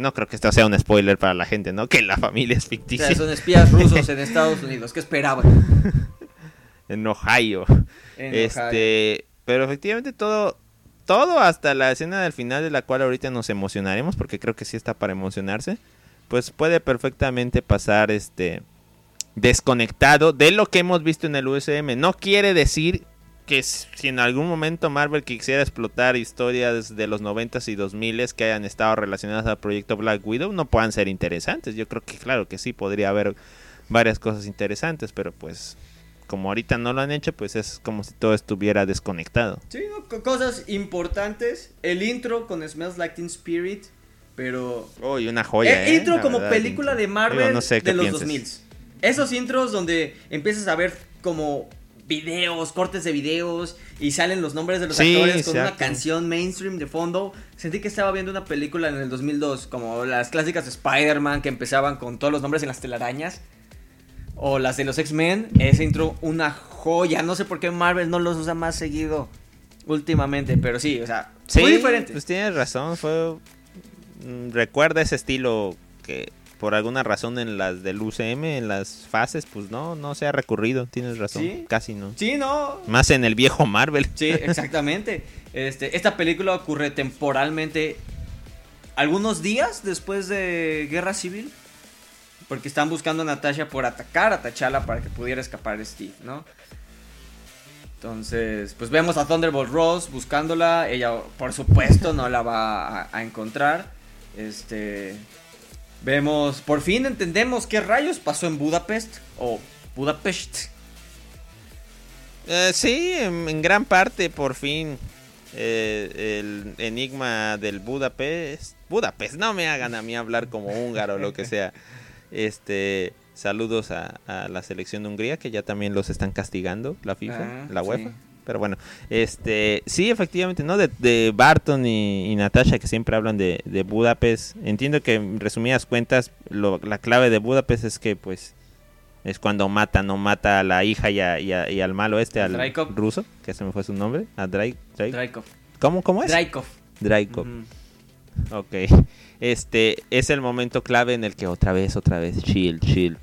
No creo que esto sea un spoiler para la gente, ¿no? Que la familia es O ficticia sea, son espías rusos en Estados Unidos. ¿Qué esperaban? en Ohio. En este, pero efectivamente todo todo hasta la escena del final de la cual ahorita nos emocionaremos porque creo que sí está para emocionarse, pues puede perfectamente pasar este desconectado de lo que hemos visto en el USM. No quiere decir que si en algún momento Marvel quisiera explotar historias de los 90s y 2000s que hayan estado relacionadas al proyecto Black Widow no puedan ser interesantes. Yo creo que claro que sí podría haber varias cosas interesantes, pero pues como ahorita no lo han hecho, pues es como si todo estuviera desconectado. Sí, cosas importantes. El intro con Smells Like Teen Spirit. Pero. Uy, una joya. el ¿eh? intro como verdad, película intro. de Marvel Digo, no sé qué de los pienses. 2000. Esos intros donde empiezas a ver como videos, cortes de videos y salen los nombres de los Sí, actores con una canción mainstream de fondo. Sentí que estaba viendo una película en el 2002, como las clásicas de Spider-Man que empezaban con todos los nombres en las telarañas. O las de los X-Men, ese intro, una joya. No sé por qué Marvel no los usa más seguido últimamente, pero sí, o sea, Sí, muy diferente. pues tienes razón, fue recuerda ese estilo que por alguna razón en las del UCM, en las fases, pues no, no se ha recurrido, tienes razón, Sí. casi no. Sí, no, Más en el viejo Marvel. Sí, exactamente. Este, esta película ocurre temporalmente algunos días después de Guerra Civil. Porque están buscando a Natasha por atacar a T'Challa para que pudiera escapar Steve, ¿no? Entonces, pues vemos a Thunderbolt Ross buscándola. Ella, por supuesto, no la va a, a encontrar. Este. Vemos, por fin entendemos qué rayos pasó en Budapest. O Budapest. Eh, sí, en, en gran parte, por fin, eh, el enigma del Budapest. Budapest, no me hagan a mí hablar como húngaro o lo que sea. Este, saludos a, a la selección de Hungría, que ya también los están castigando, la FIFA, Ah, la UEFA. sí. Pero bueno, este, sí, efectivamente, ¿no? De, de Barton y, y Natasha, que siempre hablan de, de Budapest. Entiendo que, en resumidas cuentas, lo- la clave de Budapest es que, pues, es cuando mata, no mata a la hija y, a- y a- y al malo este, al ruso, que se me fue su nombre, a Drake, Drake. Dreykov. ¿Cómo, cómo es? Dreykov. Dreykov. Ujú. Ok. Este es el momento clave en el que otra vez, otra vez, Shield, Shield.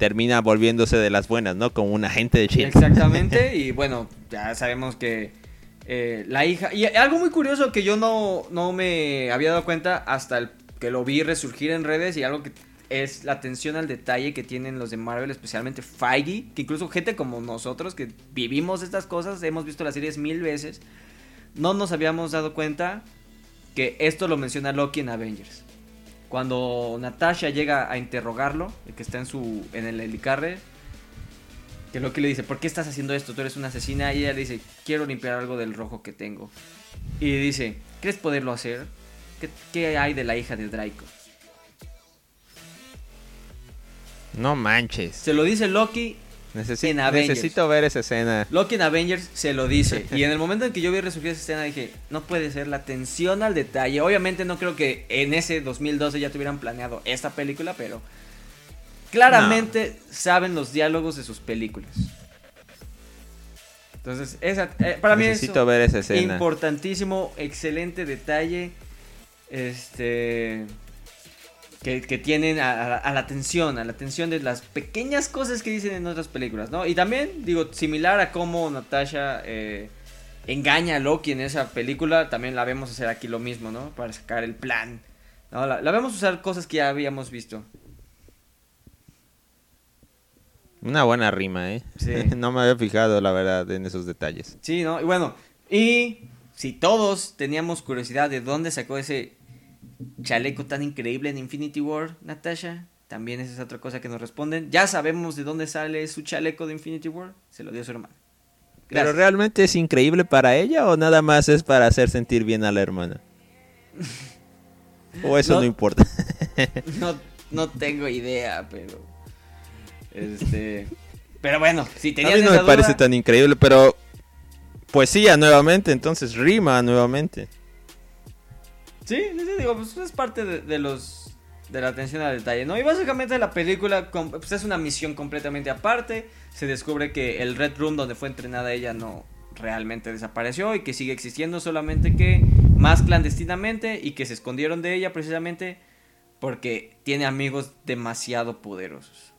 Termina volviéndose de las buenas, ¿no? Como un agente de Shield. Exactamente, y bueno, ya sabemos que eh, la hija... Y algo muy curioso que yo no, no me había dado cuenta hasta el que lo vi resurgir en redes y algo que es la atención al detalle que tienen los de Marvel, especialmente Feige, que incluso gente como nosotros que vivimos estas cosas, hemos visto las series mil veces, no nos habíamos dado cuenta que esto lo menciona Loki en Avengers. Cuando Natasha llega a interrogarlo, el que está en su en el helicarre, que Loki le dice, ¿por qué estás haciendo esto? Tú eres una asesina. Y ella le dice, quiero limpiar algo del rojo que tengo. Y dice, ¿crees poderlo hacer? ¿Qué, qué hay de la hija de Draco? No manches. Se lo dice Loki. Necesi- necesito ver esa escena. Loki en Avengers se lo dice. Y en el momento en que yo vi resurgir esa escena dije, no puede ser la atención al detalle. Obviamente no creo que en ese 2012 ya tuvieran planeado esta película, pero claramente saben los diálogos de sus películas. Entonces, esa, eh, para mí es ver esa escena. importantísimo, excelente detalle. Este. Que, que tienen a, a- a la atención, a la atención de las pequeñas cosas que dicen en otras películas, ¿no? Y también, digo, similar a cómo Natasha eh, engaña a Loki en esa película, también la vemos hacer aquí lo mismo, ¿no? Para sacar el plan. ¿no? La, la vemos usar cosas que ya habíamos visto. Una buena rima, ¿eh? Sí. no me había fijado, la verdad, en esos detalles. Sí, ¿no? Y bueno, y si todos teníamos curiosidad de dónde sacó ese chaleco tan increíble en Infinity War, Natasha, también esa es otra cosa que nos responden. Ya sabemos de dónde sale su chaleco de Infinity War, se lo dio su hermano. ¿Pero realmente es increíble para ella o nada más es para hacer sentir bien a la hermana? ¿O eso no, No. importa? No, no tengo idea, pero. Este. Pero bueno, si A tenías mí no esa me parece tan increíble, pero poesía nuevamente, entonces rima nuevamente. Sí, digo, pues es parte de, los de la atención al detalle, ¿no? Y básicamente la película pues es una misión completamente aparte. Se descubre que el Red Room donde fue entrenada ella no realmente desapareció y que sigue existiendo, solamente que más clandestinamente y que se escondieron de ella precisamente porque tiene amigos demasiado poderosos.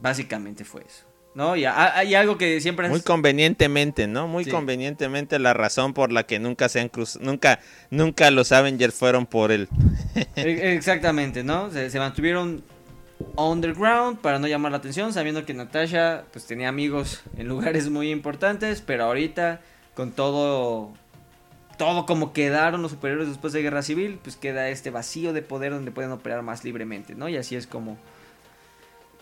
Básicamente fue eso. ¿No? Y ha- hay algo que siempre Muy es- convenientemente, ¿no? Muy Sí. convenientemente la razón por la que nunca se han cruzado, nunca, nunca los Avengers fueron por él. E- Exactamente, ¿no? Se, se mantuvieron underground para no llamar la atención, sabiendo que Natasha pues tenía amigos en lugares muy importantes, pero ahorita con todo todo como quedaron los superhéroes después de Guerra Civil, pues queda este vacío de poder donde pueden operar más libremente, ¿no? Y así es como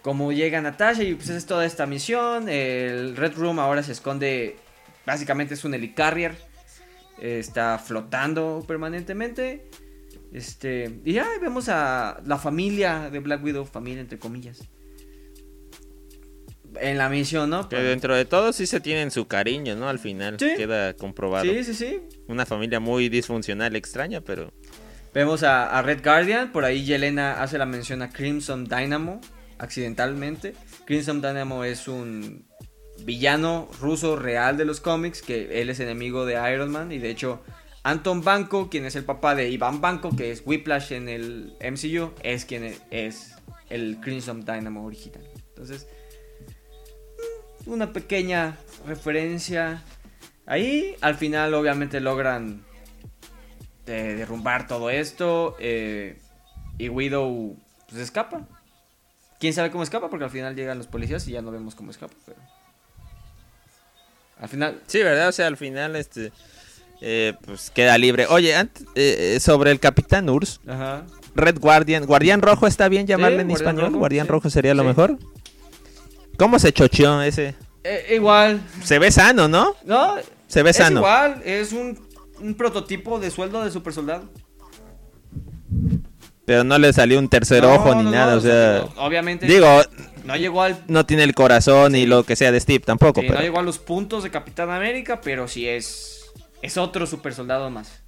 como llega Natasha y pues es toda esta misión, el Red Room ahora se esconde básicamente es un helicarrier está flotando permanentemente. Este, y ya vemos a la familia de Black Widow, familia entre comillas. En la misión, ¿no? Que dentro de todo sí se tienen su cariño, ¿no? Al final Sí. queda comprobado. Sí, sí, sí. Una familia muy disfuncional, extraña, pero Vemos a, a Red Guardian, por ahí Yelena hace la mención a Crimson Dynamo, accidentalmente. Crimson Dynamo es un villano ruso real de los cómics, que él es enemigo de Iron Man, y de hecho Anton Banco, quien es el papá de Iván Banco, que es Whiplash en el MCU, es quien e- es el Crimson Dynamo original. Entonces, mm, una pequeña referencia ahí. Al final, obviamente, logran de derrumbar todo esto. eh, y Widow pues escapa. ¿Quién sabe cómo escapa? Porque al final llegan los policías y ya no vemos cómo escapa. Pero... Al final... sí, ¿verdad? O sea, al final este eh, pues queda libre. Oye, antes, eh, eh, sobre el Capitán Urs, Ajá. Red Guardian, Guardián Rojo está bien llamarle Sí, en Guardián español. Rojo, Guardián sí. Rojo sería lo Sí. mejor. ¿Cómo se chocheó ese? Eh, igual. Se ve sano, ¿no? No, Se ve es sano. igual. Es un, un prototipo de sueldo de super soldado. Pero no le salió un tercer No, ojo ni no, nada, no, o sea, obviamente digo, no llegó al no tiene el corazón y Sí. lo que sea de Steve tampoco, Sí, pero no llegó a los puntos de Capitán América, pero sí es es otro super soldado más.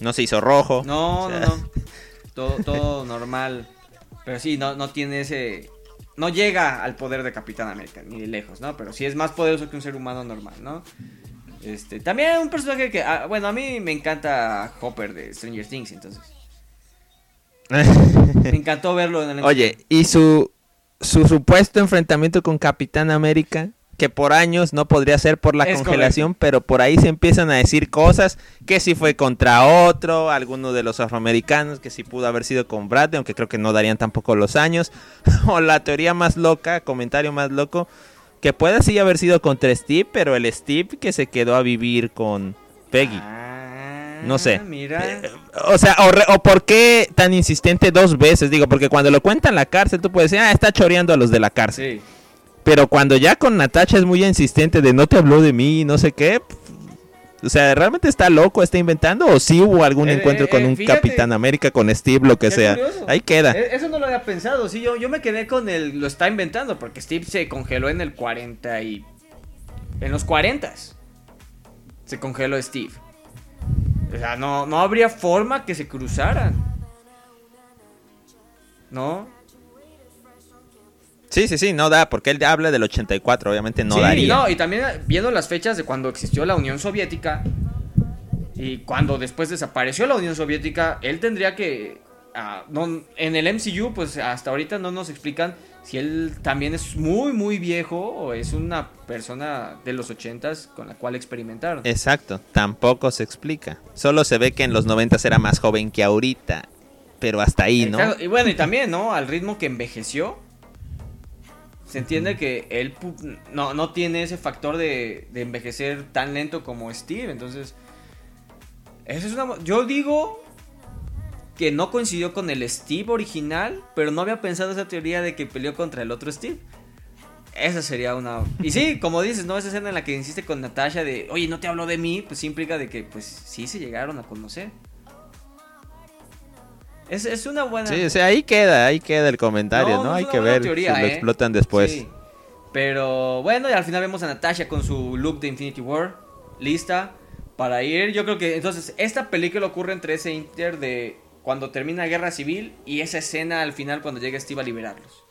no se hizo rojo. No, O sea, no, no. Todo, todo normal. Pero sí, no, no tiene ese. No llega al poder de Capitán América, ni de lejos, ¿no? Pero sí es más poderoso que un ser humano normal, ¿no? Este, también un personaje que, ah, bueno, a mí me encanta Hopper de Stranger Things, entonces. Me encantó verlo en el Oye, y su su supuesto enfrentamiento con Capitán América, que por años no podría ser por la Es congelación, pero por ahí se empiezan a decir cosas que si fue contra otro, alguno de los afroamericanos, que si pudo haber sido con Brad, aunque creo que no darían tampoco los años, o la teoría más loca, comentario más loco, que puede sí haber sido contra Steve, pero el Steve que se quedó a vivir con Peggy. Ah, No sé. Mira. Eh, O sea, o, re- o por qué tan insistente dos veces, digo, porque cuando lo cuenta en la cárcel tú puedes decir, ah, está choreando a los de la cárcel. Sí. Pero cuando ya con Natacha es muy insistente de no te habló de mí, no sé qué. O sea, ¿realmente está loco, está inventando? ¿O sí hubo algún Eh, encuentro eh, con un fíjate. Capitán América, con Steve, lo que sea? curioso. Ahí queda. Eh, Eso no lo había pensado, sí, yo, yo me quedé con el, lo está inventando, porque Steve se congeló en el 40 y... En los 40 se congeló Steve. O sea, no, no habría forma que se cruzaran. ¿No? Sí, sí, sí, no da, porque él habla del 84, obviamente no sí, daría. no, y también eh, viendo las fechas de cuando existió la Unión Soviética y cuando después desapareció la Unión Soviética, él tendría que... ah, no, en el MCU, pues hasta ahorita no nos explican si él también es muy, muy viejo o es una persona de los 80s con la cual experimentaron. Exacto, tampoco se explica. Solo se ve que en los 90 era más joven que ahorita, pero hasta ahí, ¿no? Exacto, Y bueno, y también, ¿no? Al ritmo que envejeció. Se entiende que él no, no tiene ese factor de, de envejecer tan lento como Steve. Entonces, eso es una... Yo digo que no coincidió con el Steve original, pero no había pensado esa teoría de que peleó contra el otro Steve. Esa sería una... Y sí, como dices, ¿no? Esa escena en la que insiste con Natasha de, oye, no te habló de mí, pues sí implica de que, pues sí se llegaron a conocer. Es, es una buena... Sí, o sea, ahí queda, ahí queda el comentario, No, Hay que ver teoría, si lo ¿eh? explotan después. Sí. Pero bueno, y al final vemos a Natasha con su look de Infinity War lista para ir. Yo creo que entonces esta película ocurre entre ese inter de cuando termina Guerra Civil y esa escena al final cuando llega Steve a liberarlos.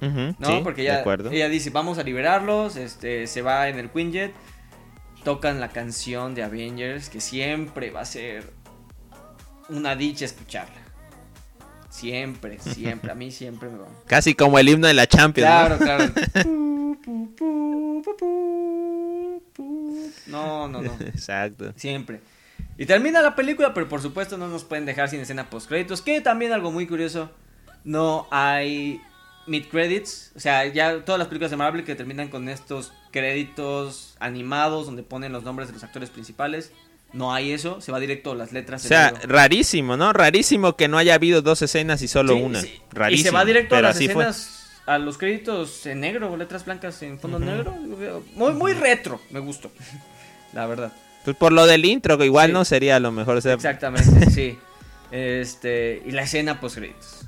¿No? sí, Porque ella, dice, vamos a liberarlos, este, se va en el Quinjet, tocan la canción de Avengers, que siempre va a ser una dicha escucharla. Siempre, siempre, a mí siempre me va. Casi como el himno de la Champions. ¿no? Claro, claro. No, no, no. Exacto. Siempre. Y termina la película, pero por supuesto no nos pueden dejar sin escena post créditos. Que también algo muy curioso. No hay mid credits. O sea, ya todas las películas de Marvel que terminan con estos créditos animados donde ponen los nombres de los actores principales. No hay eso. Se va directo a las letras. O sea, rarísimo, ¿no? Rarísimo que no haya habido dos escenas y solo Sí, una. sí. Rarísimo. Y se va directo a las así fue. escenas, a los créditos en negro, letras blancas en fondo negro. Muy, muy retro, me gustó. La verdad. Pues por lo del intro, que igual Sí. no sería lo mejor. o sea, Exactamente, sí. Este, y la escena post créditos.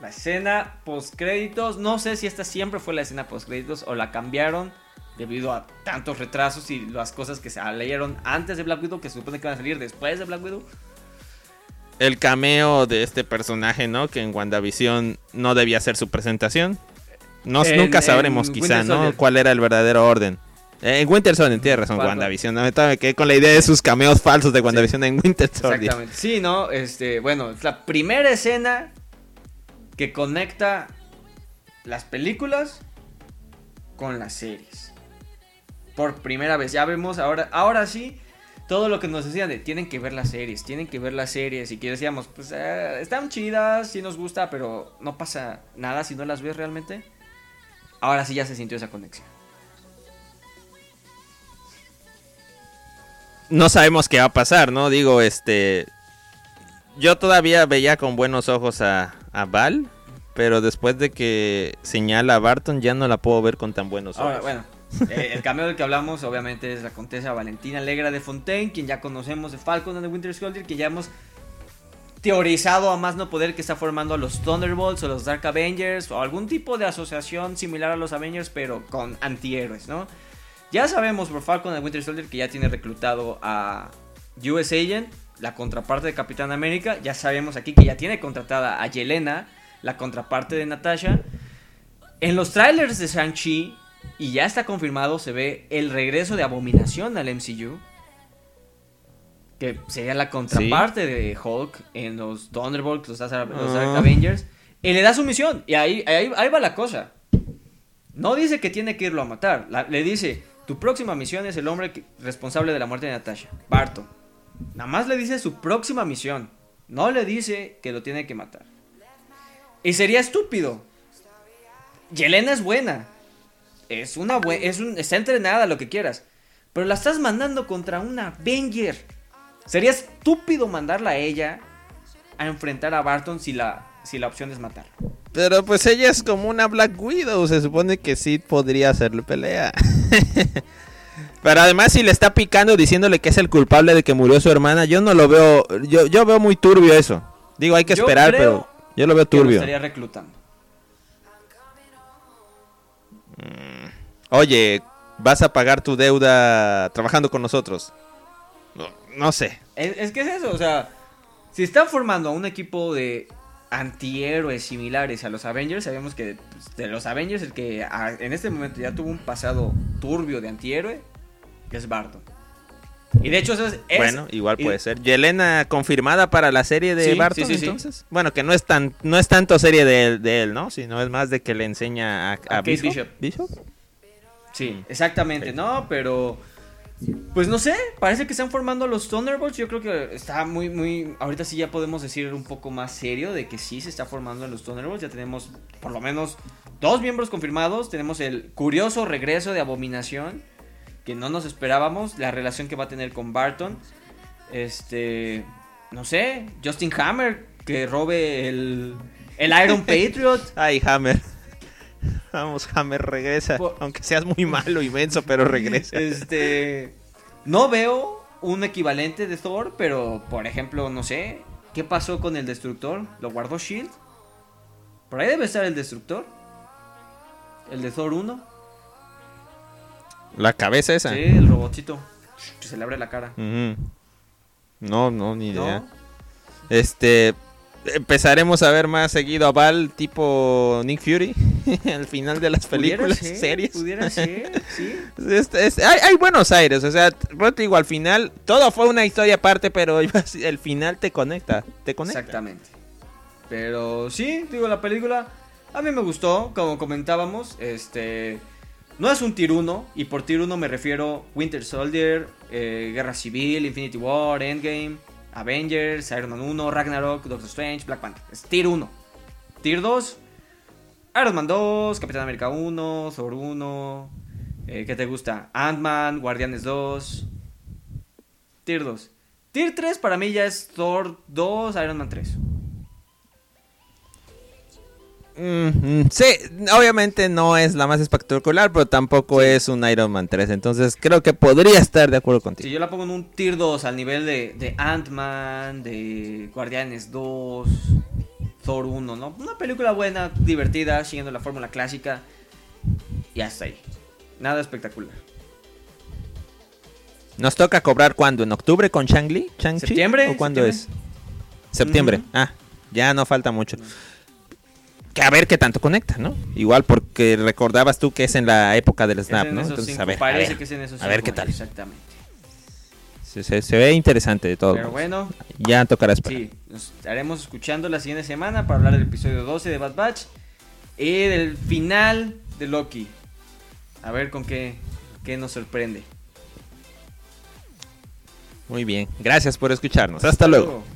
La escena post créditos, no sé si esta siempre fue la escena post créditos o la cambiaron debido a tantos retrasos y las cosas que se leyeron antes de Black Widow que se supone que van a salir después de Black Widow. el cameo de este personaje, ¿no? Que en WandaVision no debía ser su presentación. No, En- nunca sabremos quizá, Winter ¿no? Soldier. cuál era el verdadero orden. En Winter Soldier, tienes razón, ¿Cuál, WandaVision. No, me quedé con la idea de sus cameos falsos de WandaVision en Winter Soldier. Exactamente. Sí, ¿no? Este, bueno, es la primera escena que conecta las películas con las series. Por primera vez. Ya vemos ahora, ahora sí, todo lo que nos decían de tienen que ver las series, tienen que ver las series. Y que decíamos, pues eh, están chidas, sí nos gusta, pero no pasa nada si no las ves realmente. Ahora sí ya se sintió esa conexión. No sabemos qué va a pasar, ¿no? Digo, este... Yo todavía veía con buenos ojos a, a Val, pero después de que señala a Barton ya no la puedo ver con tan buenos ojos. Ahora, bueno, eh, el cameo del que hablamos obviamente es la contesa Valentina Alegra de Fontaine, quien ya conocemos de Falcon and the Winter Soldier, que ya hemos teorizado a más no poder que está formando a los Thunderbolts o los Dark Avengers o algún tipo de asociación similar a los Avengers pero con antihéroes, ¿no? Ya sabemos por Falcon the Winter Soldier que ya tiene reclutado a US Agent, la contraparte de Capitán América, ya sabemos aquí que ya tiene contratada a Yelena, la contraparte de Natasha. En los trailers de Shang-Chi, y ya está confirmado, se ve el regreso de Abominación al MCU. Que sería la contraparte de Hulk en los Thunderbolts, los, Dark-. Avengers. Y le da su misión. Y ahí, ahí, ahí va la cosa. No dice que tiene que irlo a matar. La- le dice, tu próxima misión es el hombre responsable de la muerte de Natasha. Barton. Nada más le dice su próxima misión. No le dice que lo tiene que matar. Y sería estúpido. Yelena es buena. Es una buena. Es un, está entrenada, lo que quieras. Pero la estás mandando contra una Avenger. Sería estúpido mandarla a ella a enfrentar a Barton si la, si la opción es matar. Pero pues ella es como una Black Widow, se supone que sí podría hacerle pelea. Pero además si le está picando diciéndole que es el culpable de que murió su hermana, yo no lo veo, yo, yo veo muy turbio eso. Digo, hay que Yo esperar, pero yo lo veo Que lo turbio. estaría reclutando. Oye, ¿vas a pagar tu deuda trabajando con nosotros? No, no sé. Es, es que es eso, o sea, si están formando a un equipo de antihéroes similares a los Avengers, sabemos que pues, de los Avengers el que a- en este momento ya tuvo un pasado turbio de antihéroe es Barton. Y de hecho eso es... bueno, igual y- puede ser. Yelena confirmada para la serie de Sí, Barton, sí, sí, sí. entonces. Bueno, que no es tan, no es tanto serie de, él- de él, ¿no? Sino es más de que le enseña a, a Bishop. Bishop. Sí, exactamente, Ok. ¿no? Pero Pues no sé, parece que están formando los Thunderbolts. Yo creo que está muy, muy. Ahorita sí ya podemos decir un poco más serio de que sí se está formando en los Thunderbolts. Ya tenemos por lo menos dos miembros confirmados. Tenemos el curioso regreso de Abominación, que no nos esperábamos. La relación que va a tener con Barton. Este. No sé, Justin Hammer, que robe el. El Iron Patriot. Ay, Hammer. Vamos, Hammer, regresa. Por- Aunque seas muy malo y menso, pero regresa. Este. No veo un equivalente de Thor, pero por ejemplo, no sé. ¿Qué pasó con el destructor? ¿Lo guardó Shield? Por ahí debe estar el destructor. El de Thor 1. La cabeza esa. Sí, el robotito. Que se le abre la cara. No, no, ni ¿No? idea. Este. Empezaremos a ver más seguido a Val tipo Nick Fury al final de las Pudiera películas, ser, series. Pudiera ser, sí. Este, hay, hay buenos aires, o sea, te digo, al final todo fue una historia aparte, pero el final te conecta, te conecta. Exactamente. Pero sí, digo, la película a mí me gustó, como comentábamos, este no es un 1 y por 1 me refiero Winter Soldier, eh, Guerra Civil, Infinity War, Endgame, Avengers, Iron Man 1, Ragnarok, Doctor Strange, Black Panther. Es tier 1. Tier 2, Iron Man 2, Capitán América 1, Thor 1, eh, ¿qué te gusta? Ant-Man, Guardianes 2. Tier 2. Tier 3 para mí ya es Thor 2, Iron Man 3. Mm, mm, sí, obviamente no es la más espectacular, pero tampoco es un Iron Man 3, entonces creo que podría estar de acuerdo Si contigo. yo la pongo en un tier 2 al nivel de, de Ant-Man, de Guardianes 2, Thor 1, ¿no? Una película buena, divertida, siguiendo la fórmula clásica. Y hasta ahí. Nada espectacular. ¿Nos toca cobrar cuándo? ¿En octubre con Shang-Li? Septiembre, ¿O cuándo septiembre. es? Septiembre. Ah, ya no falta mucho. Que a ver qué tanto conecta, ¿no? Igual porque recordabas tú que es en la época del Es Snap, en ¿no? esos Entonces, cinco, a ver, a parece ver, que es en esos a ver cinco qué tal. Exactamente. Se, se- se ve interesante de todo. Pero bueno, Ya tocará esperar. sí, nos estaremos escuchando la siguiente semana para hablar del episodio 12 de Bad Batch y del final de Loki. A ver con qué, qué nos sorprende. Muy bien. Gracias por escucharnos. Hasta luego.